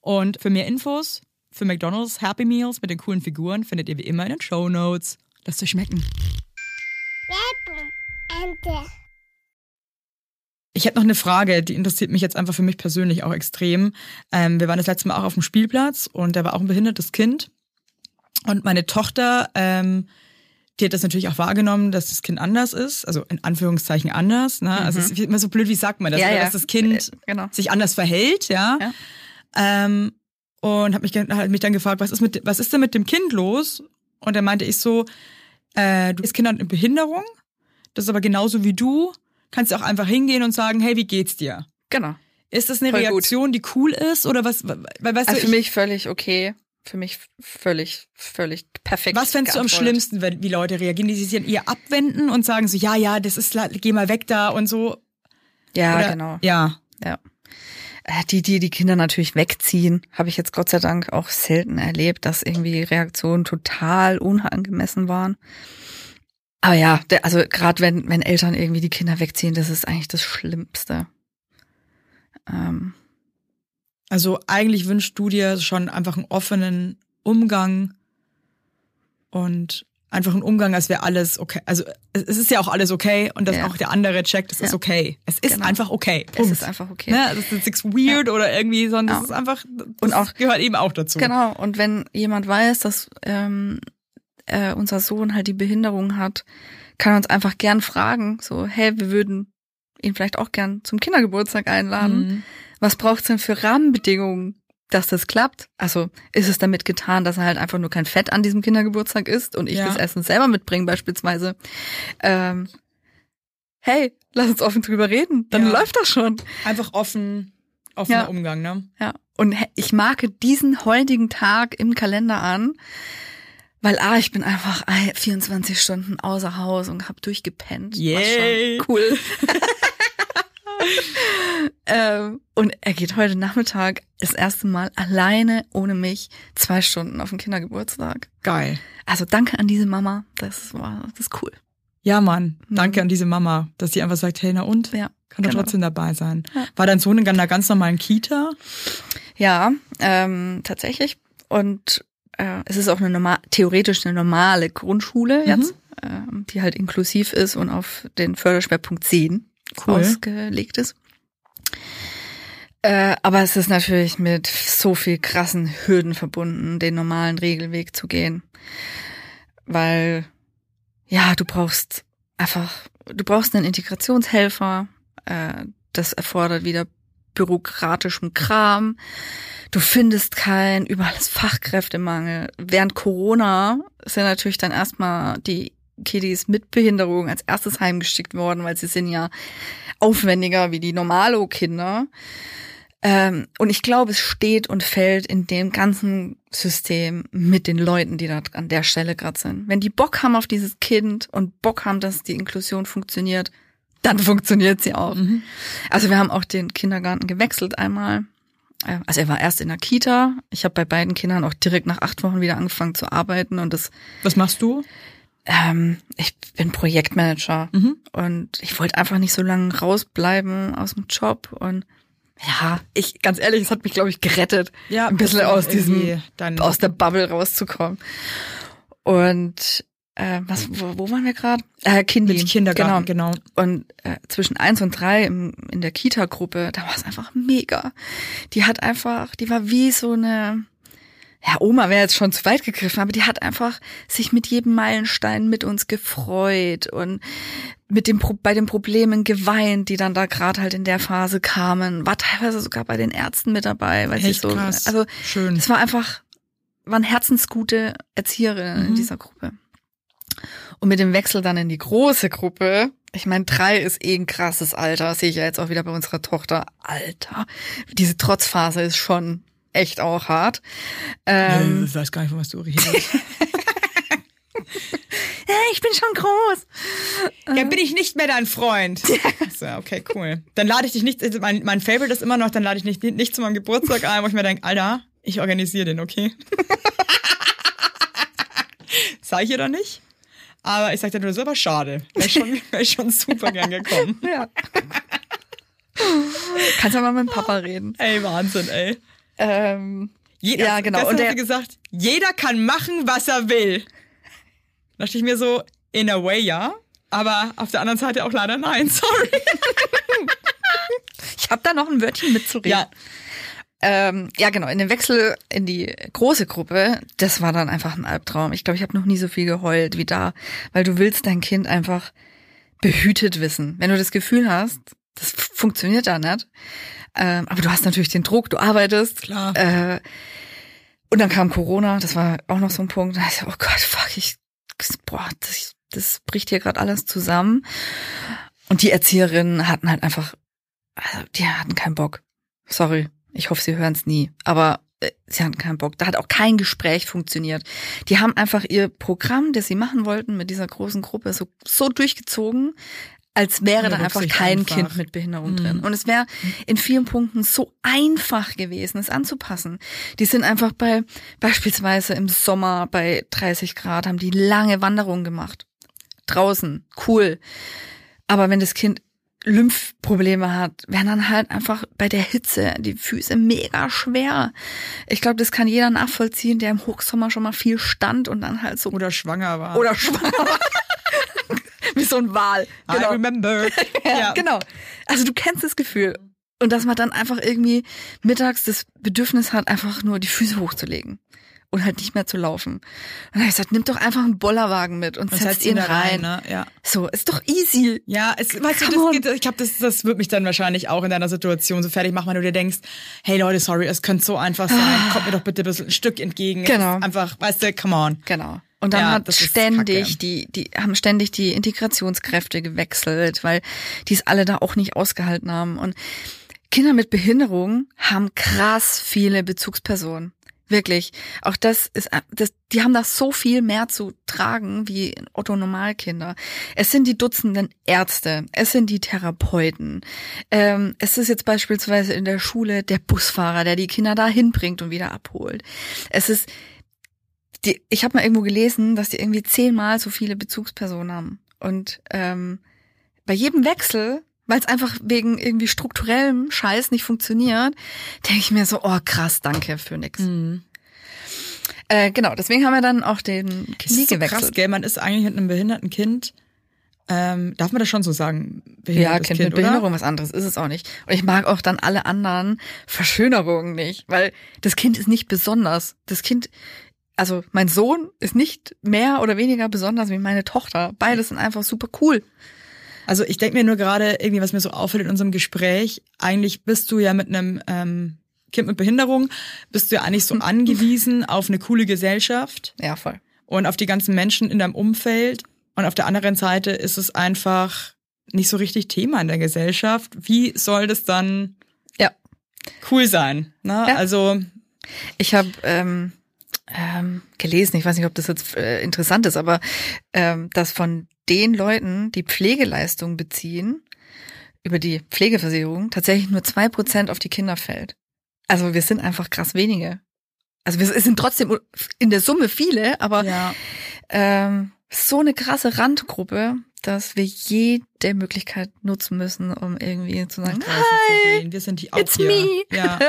Und für mehr Infos für McDonald's Happy Meals mit den coolen Figuren findet ihr wie immer in den Show Notes. Lasst euch schmecken. Ich hätte noch eine Frage, die interessiert mich jetzt einfach für mich persönlich auch extrem. Ähm, wir waren das letzte Mal auch auf dem Spielplatz und da war auch ein behindertes Kind. Und meine Tochter, ähm, die hat das natürlich auch wahrgenommen, dass das Kind anders ist, also in Anführungszeichen anders. Ne? Also es ist immer so blöd, wie sagt man das, Ja, oder ja. dass das Kind Äh, genau. sich anders verhält, ja. Ja. Ähm, und habe mich, ge- hat mich dann gefragt, was ist mit, was ist denn mit dem Kind los? Und dann meinte ich so, äh, du bist Kind mit Behinderung, das ist aber genauso wie du, kannst du auch einfach hingehen und sagen, hey, wie geht's dir? Genau. Ist das eine Voll gut. Reaktion, die cool ist oder was? Weil, weißt Also du, für ich, mich völlig okay. Für mich völlig, völlig perfekt. was fändest du am schlimmsten, wenn, wie Leute reagieren, die sich dann eher abwenden und sagen so, ja, ja, das ist, geh mal weg da und so? Ja, Oder, genau. Ja. Ja. Äh, Die, die die Kinder natürlich wegziehen, habe ich jetzt Gott sei Dank auch selten erlebt, dass irgendwie Reaktionen total unangemessen waren. Aber ja, der, also gerade wenn, wenn Eltern irgendwie die Kinder wegziehen, das ist eigentlich das Schlimmste. Ähm, Also eigentlich wünschst du dir schon einfach einen offenen Umgang und einfach einen Umgang, als wäre alles okay. Also es es ist ja auch alles okay und dass Ja. auch der andere checkt, es ist Ja. okay. Es ist Genau. einfach okay. es Punkt. ist einfach okay. Ne? Das ist nichts weird oder irgendwie, sondern Ja. das ist einfach, Und auch- gehört eben auch dazu. Genau, und wenn jemand weiß, dass ähm, äh, unser Sohn halt die Behinderung hat, kann er uns einfach gern fragen, so, hey, wir würden ihn vielleicht auch gern zum Kindergeburtstag einladen. Mhm. Was braucht's denn für Rahmenbedingungen, dass das klappt? Also ist es damit getan, dass er halt einfach nur kein Fett an diesem Kindergeburtstag isst und ich Ja. das Essen selber mitbringe beispielsweise? Ähm, hey, lass uns offen drüber reden, dann Ja. läuft das schon. Einfach offen, offener Ja. Umgang, ne? Ja. Und ich marke diesen heutigen Tag im Kalender an, weil ah, ich bin einfach ah, 24 Stunden außer Haus und hab durchgepennt. Schon Cool. ähm, und er geht heute Nachmittag das erste Mal alleine ohne mich zwei Stunden auf den Kindergeburtstag. Geil. Also danke an diese Mama. Das war das ist cool. Ja, Mann. Danke Mhm. an diese Mama, dass sie einfach sagt, hey, na und? Ja. Kann doch genau. trotzdem dabei sein. Ja. War dein Sohn in einer ganz normalen Kita? Ja, ähm, tatsächlich. Und äh, es ist auch eine normal, theoretisch eine normale Grundschule Mhm. jetzt, ähm, die halt inklusiv ist und auf den Förderschwerpunkt 10 Cool. ausgelegt ist. Äh, aber es ist natürlich mit so viel krassen Hürden verbunden, den normalen Regelweg zu gehen. Weil, ja, du brauchst einfach, du brauchst einen Integrationshelfer, äh, das erfordert wieder bürokratischen Kram. Du findest keinen, überall ist Fachkräftemangel. Während Corona sind natürlich dann erstmal die Kiddies mit Behinderung als erstes heimgeschickt worden, weil sie sind ja aufwendiger wie die Normalo-Kinder. Ähm, und ich glaube, es steht und fällt in dem ganzen System mit den Leuten, die da an der Stelle gerade sind. Wenn die Bock haben auf dieses Kind und Bock haben, dass die Inklusion funktioniert, dann funktioniert sie auch. Mhm. Also wir haben auch den Kindergarten gewechselt einmal. Äh, Also er war erst in der Kita. Ich habe bei beiden Kindern auch direkt nach acht Wochen wieder angefangen zu arbeiten und das Was machst du? Ähm, ich bin Projektmanager Mhm. und ich wollte einfach nicht so lange rausbleiben aus dem Job und ja, ich ganz ehrlich, es hat mich glaube ich gerettet, Ja, ein bisschen aus diesem aus der Bubble rauszukommen. Und äh, was wo, wo waren wir gerade? Äh, Kindi. mit Kindergarten, genau. Und äh, zwischen eins und drei im, in der Kita-Gruppe, da war es einfach mega. Die hat einfach, die war wie so eine, ja, Oma wäre jetzt schon zu weit gegriffen, aber die hat einfach sich mit jedem Meilenstein mit uns gefreut und mit dem Pro bei den Problemen geweint, die dann da gerade halt in der Phase kamen, war teilweise sogar bei den Ärzten mit dabei, weil sie Echt so, krass. also Schön. es war einfach, waren herzensgute Erzieherinnen in Mhm. dieser Gruppe. Und mit dem Wechsel dann in die große Gruppe, ich meine, drei ist eh ein krasses Alter, sehe ich ja jetzt auch wieder bei unserer Tochter. Alter, diese Trotzphase ist schon echt auch hart. Ähm, ich weiß gar nicht, von was du redest. ich bin schon groß. ja, bin ich nicht mehr dein Freund. So, okay, cool. Dann lade ich dich nicht, also mein, mein Favorite ist immer noch, dann lade ich dich nicht, nicht zu meinem Geburtstag ein, wo ich mir denke, Alter, ich organisiere den, okay? Sag ich ihr doch nicht. Aber ich sag dir nur so, aber schade. Wäre ich schon, wär schon super gern gekommen. Ja. Kannst ja mal mit dem Papa reden. Ey, Wahnsinn, ey. Ähm, Jeder, Ja, genau. Gestern Und hat der- sie gesagt, jeder kann machen, was er will. Da dachte ich mir so, in a way ja, aber auf der anderen Seite auch leider nein, sorry. ich habe da noch ein Wörtchen mitzureden. Ja. Ähm, ja, genau. In den Wechsel in die große Gruppe, das war dann einfach ein Albtraum. Ich glaube, ich habe noch nie so viel geheult wie da, weil du willst dein Kind einfach behütet wissen. Wenn du das Gefühl hast, das funktioniert da nicht, ähm, aber du hast natürlich den Druck, du arbeitest. Klar. Äh, und dann kam Corona, das war auch noch so ein Punkt. Da ich oh Gott, fuck, ich, boah, das, das bricht hier gerade alles zusammen. Und die Erzieherinnen hatten halt einfach, also die hatten keinen Bock. Sorry, ich hoffe, sie hören es nie. Aber äh, sie hatten keinen Bock. Da hat auch kein Gespräch funktioniert. Die haben einfach ihr Programm, das sie machen wollten, mit dieser großen Gruppe so, so durchgezogen, als wäre Ohne da einfach kein einfach. Kind mit Behinderung Mhm. drin. Und es wäre in vielen Punkten so einfach gewesen, es anzupassen. Die sind einfach bei, beispielsweise im Sommer bei 30 Grad, haben die lange Wanderungen gemacht. Draußen, cool. Aber wenn das Kind Lymphprobleme hat, werden dann halt einfach bei der Hitze die Füße mega schwer. Ich glaube, das kann jeder nachvollziehen, der im Hochsommer schon mal viel stand und dann halt so Oder schwanger war. oder schwanger war. Wie so ein Wal. I remember. Ja, genau. Also du kennst das Gefühl. Und dass man dann einfach irgendwie mittags das Bedürfnis hat, einfach nur die Füße hochzulegen. und halt nicht mehr zu laufen. Und dann hab ich gesagt, nimm doch einfach einen Bollerwagen mit und Und setz setzt ihn da rein. ne? Ja. So, ist doch easy. Ja, es, weißt du, das geht, ich glaube, das, das wird mich dann wahrscheinlich auch in deiner Situation so fertig machen, wenn du dir denkst, hey Leute, sorry, es könnte so einfach sein, kommt mir doch bitte ein bisschen ein Stück entgegen. Genau. Einfach, weißt du, come on. Genau. Und dann Ja, hat ständig die, die haben ständig die Integrationskräfte gewechselt, weil die es alle da auch nicht ausgehalten haben. Und Kinder mit Behinderung haben krass viele Bezugspersonen. Wirklich. Auch das ist, das, die haben da so viel mehr zu tragen wie Otto Normalkinder. Es sind die Dutzenden Ärzte, es sind die Therapeuten. Ähm, es ist jetzt beispielsweise in der Schule der Busfahrer, der die Kinder da hinbringt und wieder abholt. Es ist die, ich habe mal irgendwo gelesen, dass die irgendwie zehnmal so viele Bezugspersonen haben. Und ähm, bei jedem Wechsel, weil es einfach wegen irgendwie strukturellem Scheiß nicht funktioniert, denke ich mir so, oh krass, danke für nix. Äh, genau, deswegen haben wir dann auch den Knie so gewechselt. krass, gell? Man ist eigentlich mit einem behinderten Kind, ähm, darf man das schon so sagen? ja, Behindertes Kind, mit oder? Behinderung, was anderes ist es auch nicht. Und ich mag auch dann alle anderen Verschönerungen nicht, weil das Kind ist nicht besonders. Das Kind, also mein Sohn ist nicht mehr oder weniger besonders wie meine Tochter. Beides sind einfach super cool. Also ich denke mir nur gerade irgendwie, was mir so auffällt in unserem Gespräch, eigentlich bist du ja mit einem ähm, Kind mit Behinderung, bist du ja eigentlich so angewiesen auf eine coole Gesellschaft Ja, voll. und auf die ganzen Menschen in deinem Umfeld. Und auf der anderen Seite ist es einfach nicht so richtig Thema in der Gesellschaft. Wie soll das dann Ja. cool sein? Ne? Ja. Also Ich habe ähm, ähm, gelesen, ich weiß nicht, ob das jetzt äh, interessant ist, aber ähm, dass von den Leuten, die Pflegeleistungen beziehen, über die Pflegeversicherung tatsächlich nur zwei Prozent auf die Kinder fällt. Also wir sind einfach krass wenige. Also wir sind trotzdem in der Summe viele, aber ja. ähm, so eine krasse Randgruppe, dass wir jede Möglichkeit nutzen müssen, um irgendwie zu sagen, Hi, wir sind die auch it's hier. me. Ja.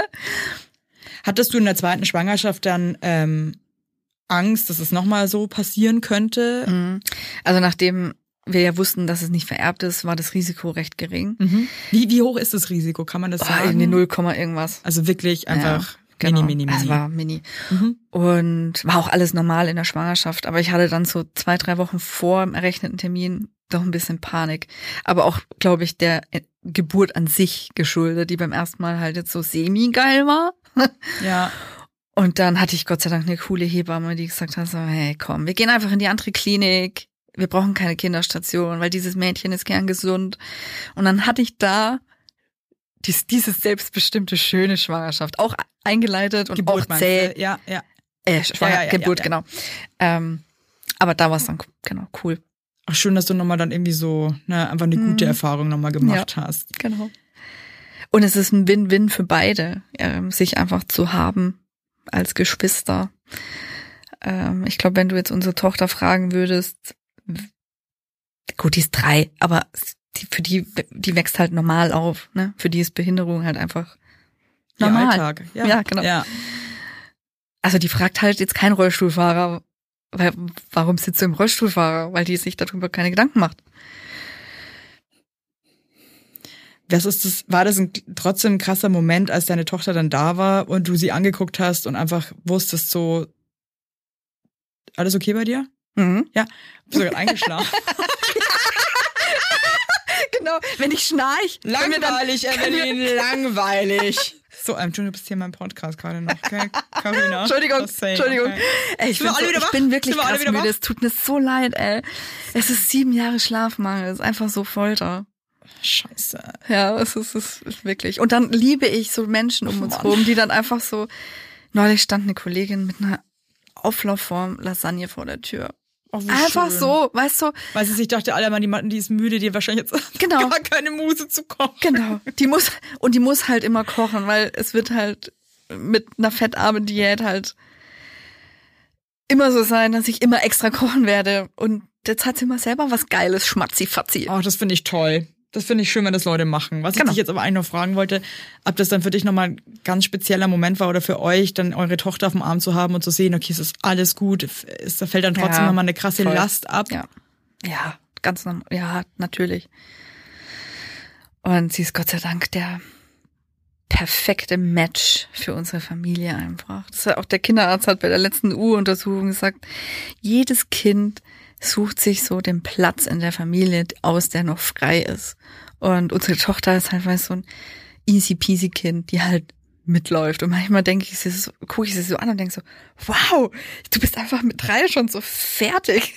Hattest du in der zweiten Schwangerschaft dann ähm, Angst, dass es nochmal so passieren könnte? Mhm. Also nachdem wir ja wussten, dass es nicht vererbt ist, war das Risiko recht gering. Mhm. Wie, wie hoch ist das Risiko? Kann man das Boah, sagen? irgendwie 0, Komma irgendwas. Also wirklich einfach Ja, genau. mini, mini, mini. Es war mini. Mhm. Und war auch alles normal in der Schwangerschaft. Aber ich hatte dann so zwei, drei Wochen vor dem errechneten Termin doch ein bisschen Panik. Aber auch, glaube ich, der äh, Geburt an sich geschuldet, die beim ersten Mal halt jetzt so semi-geil war. Ja. Und dann hatte ich Gott sei Dank eine coole Hebamme, die gesagt hat so, hey, komm, wir gehen einfach in die andere Klinik. Wir brauchen keine Kinderstation, weil dieses Mädchen ist gern gesund. Und dann hatte ich da dies, diese selbstbestimmte schöne Schwangerschaft auch eingeleitet und Geburt auch zäh. Ja, ja. Äh, Schwanger, Ja, ja, Geburt, ja, ja. genau. Ähm, aber da war es dann genau cool. Ach, schön, dass du nochmal dann irgendwie so, ne, einfach eine gute Erfahrung nochmal gemacht hast. Genau. Und es ist ein Win-Win für beide, ähm, sich einfach zu haben als Geschwister. Ähm, ich glaube, wenn du jetzt unsere Tochter fragen würdest, gut, die ist drei, aber die, für die, die wächst halt normal auf. Ne? Für die ist Behinderung halt einfach normal. Alltag. Ja, Ja, genau. Ja. Also die fragt halt jetzt kein Rollstuhlfahrer, weil, warum sitzt du im Rollstuhlfahrer? Weil die sich darüber keine Gedanken macht. Was ist das, war das ein, trotzdem ein krasser Moment, als deine Tochter dann da war und du sie angeguckt hast und einfach wusstest so, alles okay bei dir? Mhm. Ja. Bist du gerade eingeschlafen? Genau, wenn ich schnarch, wir dann- langweilig, Evelyn, langweilig. So, ähm, Entschuldigung, du bist hier in meinem Podcast gerade noch, gell? Carina. Entschuldigung, Entschuldigung. okay. Ey, ich, bin so, ich bin wirklich krass müde. wach? Es tut mir so leid, ey. Es ist sieben Jahre Schlafmangel. Es ist einfach so Folter. Scheiße. Ja, es ist, es ist wirklich. Und dann liebe ich so Menschen um uns Mann. rum, die dann einfach so. Neulich stand eine Kollegin mit einer Auflaufform Lasagne vor der Tür. Oh, Einfach schön. so, weißt du? Weil sie sich dachte, alle Mann, die ist müde, die hat wahrscheinlich jetzt Genau. gar keine Muse zu kochen. Genau. Die muss, und die muss halt immer kochen, weil es wird halt mit einer fettarmen Diät halt immer so sein, dass ich immer extra kochen werde. Und jetzt hat sie mal selber was Geiles, schmatzi-fatzi. Oh, das finde ich toll. Das finde ich schön, wenn das Leute machen. Was Genau. ich dich jetzt aber eigentlich noch fragen wollte, ob das dann für dich nochmal ein ganz spezieller Moment war oder für euch, dann eure Tochter auf dem Arm zu haben und zu sehen, okay, es ist alles gut, es, da fällt dann trotzdem Ja, nochmal eine krasse voll. Last ab. Ja. Ja, ganz normal. Ja, natürlich. Und sie ist Gott sei Dank der perfekte Match für unsere Familie einfach. Das hat auch der Kinderarzt hat bei der letzten U-Untersuchung gesagt, jedes Kind sucht sich so den Platz in der Familie aus, der noch frei ist. Und unsere Tochter ist halt weißt, so ein easy peasy Kind, die halt mitläuft. Und manchmal denke ich, so, gucke ich sie so an und denke so, wow, du bist einfach mit drei schon so fertig.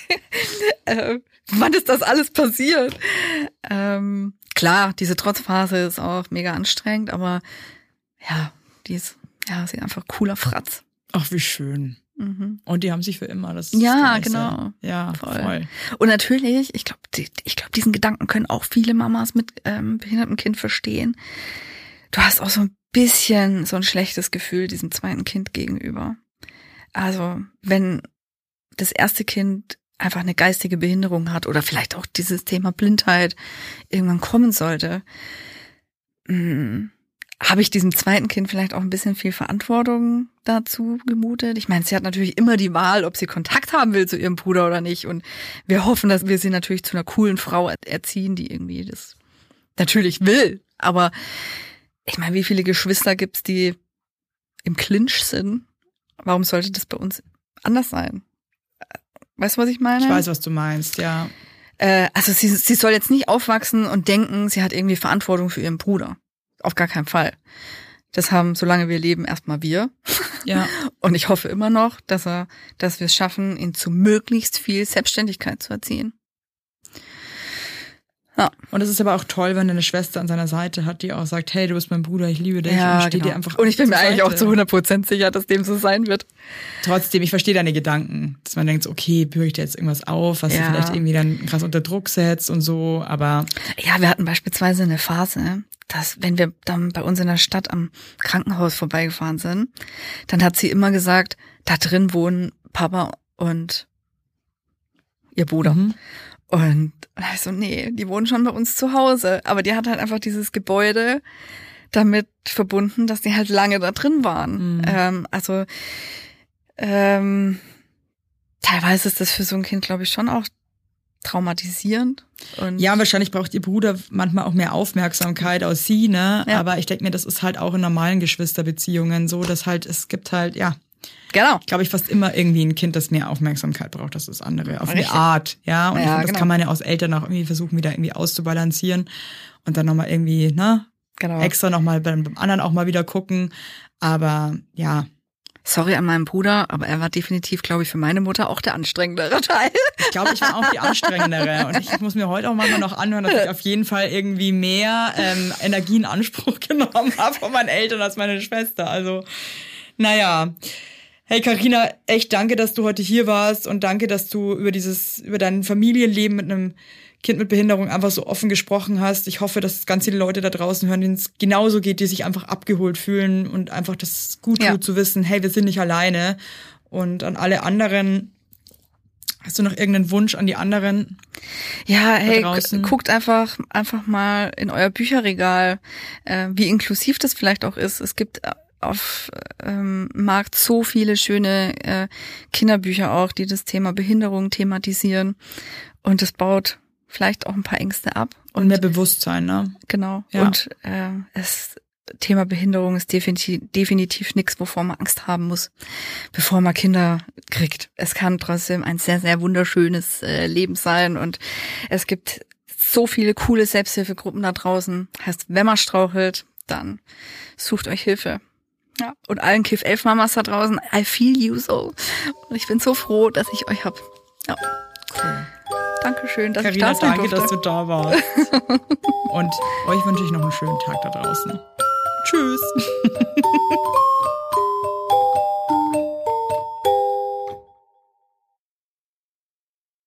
äh, wann ist das alles passiert? Ähm, klar, diese Trotzphase ist auch mega anstrengend, aber ja, die ist, ja, sie ist einfach cooler Fratz. Ach, wie schön. Mhm. Und die haben sich für immer. Das ist Ja, genau. Ja, Voll. voll. Und natürlich, ich glaube, ich glaube, diesen Gedanken können auch viele Mamas mit ähm, behindertem Kind verstehen. Du hast auch so ein bisschen so ein schlechtes Gefühl diesem zweiten Kind gegenüber. Also, wenn das erste Kind einfach eine geistige Behinderung hat oder vielleicht auch dieses Thema Blindheit irgendwann kommen sollte, mh, habe ich diesem zweiten Kind vielleicht auch ein bisschen viel Verantwortung dazu gemutet. Ich meine, sie hat natürlich immer die Wahl, ob sie Kontakt haben will zu ihrem Bruder oder nicht. Und wir hoffen, dass wir sie natürlich zu einer coolen Frau erziehen, die irgendwie das natürlich will. Aber ich meine, wie viele Geschwister gibt's, die im Clinch sind? Warum sollte das bei uns anders sein? Weißt du, was ich meine? Ich weiß, was du meinst, ja. Äh, also sie, sie soll jetzt nicht aufwachsen und denken, sie hat irgendwie Verantwortung für ihren Bruder. Auf gar keinen Fall. Das haben, solange wir leben, erstmal wir. Ja. Und ich hoffe immer noch, dass er, dass wir es schaffen, ihn zu möglichst viel Selbstständigkeit zu erziehen. Ja, Und es ist aber auch toll, wenn er eine Schwester an seiner Seite hat, die auch sagt, hey, du bist mein Bruder, ich liebe dich ja und steht genau. dir einfach Und ich bin mir eigentlich auch zu 100% sicher, dass dem so sein wird. Trotzdem, ich verstehe deine Gedanken, dass man denkt, okay, büre ich dir jetzt irgendwas auf, was Ja. du vielleicht irgendwie dann krass unter Druck setzt und so, aber Ja, wir hatten beispielsweise eine Phase, dass wenn wir dann bei uns in der Stadt am Krankenhaus vorbeigefahren sind, dann hat sie immer gesagt, da drin wohnen Papa und ihr Bruder. Mhm. Und hab ich so, nee, die wohnen schon bei uns zu Hause. Aber die hat halt einfach dieses Gebäude damit verbunden, dass die halt lange da drin waren. Mhm. Ähm, also ähm, teilweise ist das für so ein Kind, glaube ich, schon auch traumatisierend. Und Ja, wahrscheinlich braucht ihr Bruder manchmal auch mehr Aufmerksamkeit aus sie, ne? Ja. Aber ich denke mir, das ist halt auch in normalen Geschwisterbeziehungen so, dass halt, es gibt halt, ja, genau. glaube ich, fast immer irgendwie ein Kind, das mehr Aufmerksamkeit braucht, als das andere. Auf Richtig. eine Art, ja. Und ich Ja, finde, das genau. kann man ja aus Eltern auch irgendwie versuchen, wieder irgendwie auszubalancieren und dann nochmal irgendwie, ne, Genau. extra nochmal beim, beim anderen auch mal wieder gucken. Aber ja, Sorry an meinen Bruder, aber er war definitiv, glaube ich, für meine Mutter auch der anstrengendere Teil. ich glaube, ich war auch die anstrengendere. Und ich muss mir heute auch manchmal noch anhören, dass ich auf jeden Fall irgendwie mehr ähm, Energie in Anspruch genommen habe von meinen Eltern als meine Schwester. Also, naja. Hey Karina, echt danke, dass du heute hier warst und danke, dass du über dieses, über dein Familienleben mit einem Kind mit Behinderung einfach so offen gesprochen hast. Ich hoffe, dass ganz viele Leute da draußen hören, denen es genauso geht, die sich einfach abgeholt fühlen und einfach das gut tut Ja. zu wissen, hey, wir sind nicht alleine. Und an alle anderen, hast du noch irgendeinen Wunsch an die anderen? Ja, hey, guckt einfach einfach mal in euer Bücherregal, äh, wie inklusiv das vielleicht auch ist. Es gibt äh, auf ähm, Markt so viele schöne äh, Kinderbücher auch, die das Thema Behinderung thematisieren. Und das baut vielleicht auch ein paar Ängste ab. Und mehr Bewusstsein, ne? Genau. Ja. Und äh, das Thema Behinderung ist definitiv, definitiv nichts, wovor man Angst haben muss, bevor man Kinder kriegt. Es kann trotzdem ein sehr, sehr wunderschönes äh, Leben sein und es gibt so viele coole Selbsthilfegruppen da draußen. Heißt, wenn man strauchelt, dann sucht euch Hilfe. Ja. Und allen Kiff 11 Mamas da draußen, I feel you so. Und ich bin so froh, dass ich euch hab. Ja. Cool. Dankeschön, dass Carina, ich da sein danke, durfte. dass du da warst. Und euch wünsche ich noch einen schönen Tag da draußen. Tschüss.